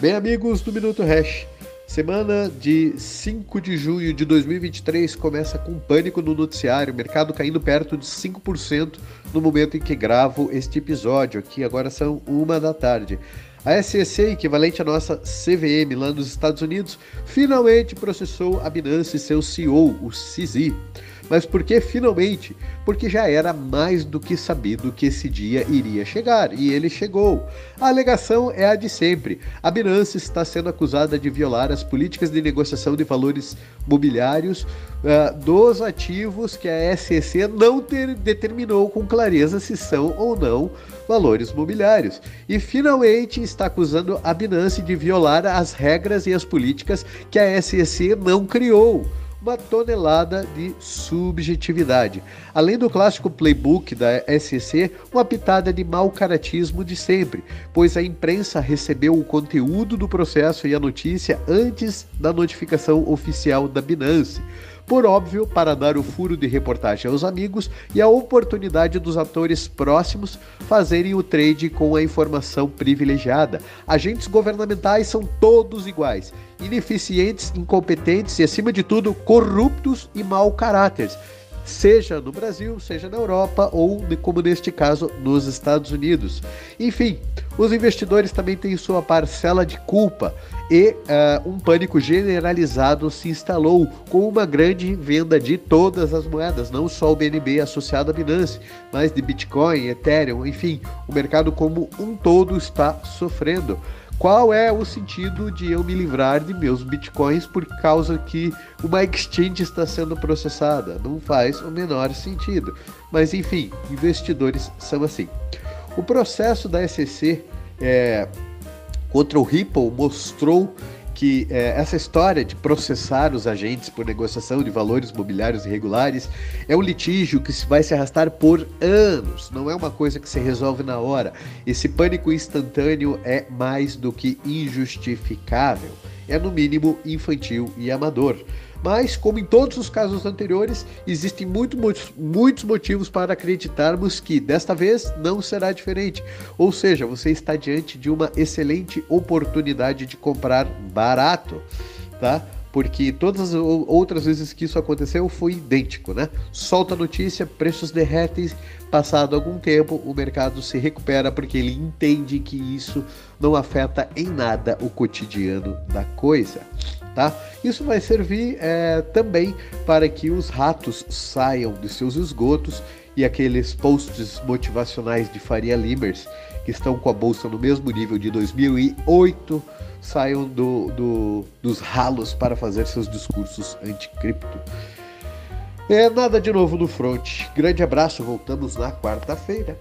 Bem, amigos do Minuto Hash, semana de 5 de junho de 2023 começa com pânico no noticiário, mercado caindo perto de 5% no momento em que gravo este episódio aqui, agora são uma da tarde. A SEC, equivalente à nossa CVM lá nos Estados Unidos, finalmente processou a Binance e seu CEO, o CZ. Mas por que finalmente? Porque já era mais do que sabido que esse dia iria chegar, e ele chegou. A alegação é a de sempre. A Binance está sendo acusada de violar as políticas de negociação de valores mobiliários uh, dos ativos que a SEC não ter, determinou com clareza se são ou não valores mobiliários. E finalmente está acusando a Binance de violar as regras e as políticas que a SEC não criou uma tonelada de subjetividade. Além do clássico playbook da SEC, uma pitada de mau caratismo de sempre, pois a imprensa recebeu o conteúdo do processo e a notícia antes da notificação oficial da Binance por óbvio, para dar o furo de reportagem aos amigos e a oportunidade dos atores próximos fazerem o trade com a informação privilegiada. Agentes governamentais são todos iguais, ineficientes, incompetentes e, acima de tudo, corruptos e mau caráteres seja no Brasil, seja na Europa ou, como neste caso, nos Estados Unidos. Enfim, os investidores também têm sua parcela de culpa e uh, um pânico generalizado se instalou com uma grande venda de todas as moedas, não só o BNB associado à Binance, mas de Bitcoin, Ethereum, enfim, o mercado como um todo está sofrendo. Qual é o sentido de eu me livrar de meus bitcoins por causa que uma exchange está sendo processada? Não faz o menor sentido. Mas enfim, investidores são assim. O processo da SEC é, contra o Ripple mostrou que é, essa história de processar os agentes por negociação de valores mobiliários irregulares é um litígio que vai se arrastar por anos, não é uma coisa que se resolve na hora. Esse pânico instantâneo é mais do que injustificável, é no mínimo infantil e amador. Mas, como em todos os casos anteriores, existem muito, muitos motivos para acreditarmos que desta vez não será diferente. Ou seja, você está diante de uma excelente oportunidade de comprar barato, tá? porque todas as outras vezes que isso aconteceu foi idêntico, né? Solta a notícia, preços derretem, passado algum tempo o mercado se recupera porque ele entende que isso não afeta em nada o cotidiano da coisa. Tá? Isso vai servir é, também para que os ratos saiam de seus esgotos e aqueles posts motivacionais de Faria Limers que estão com a bolsa no mesmo nível de 2008 saiam do, do, dos ralos para fazer seus discursos anticripto. É nada de novo no front. Grande abraço, voltamos na quarta-feira.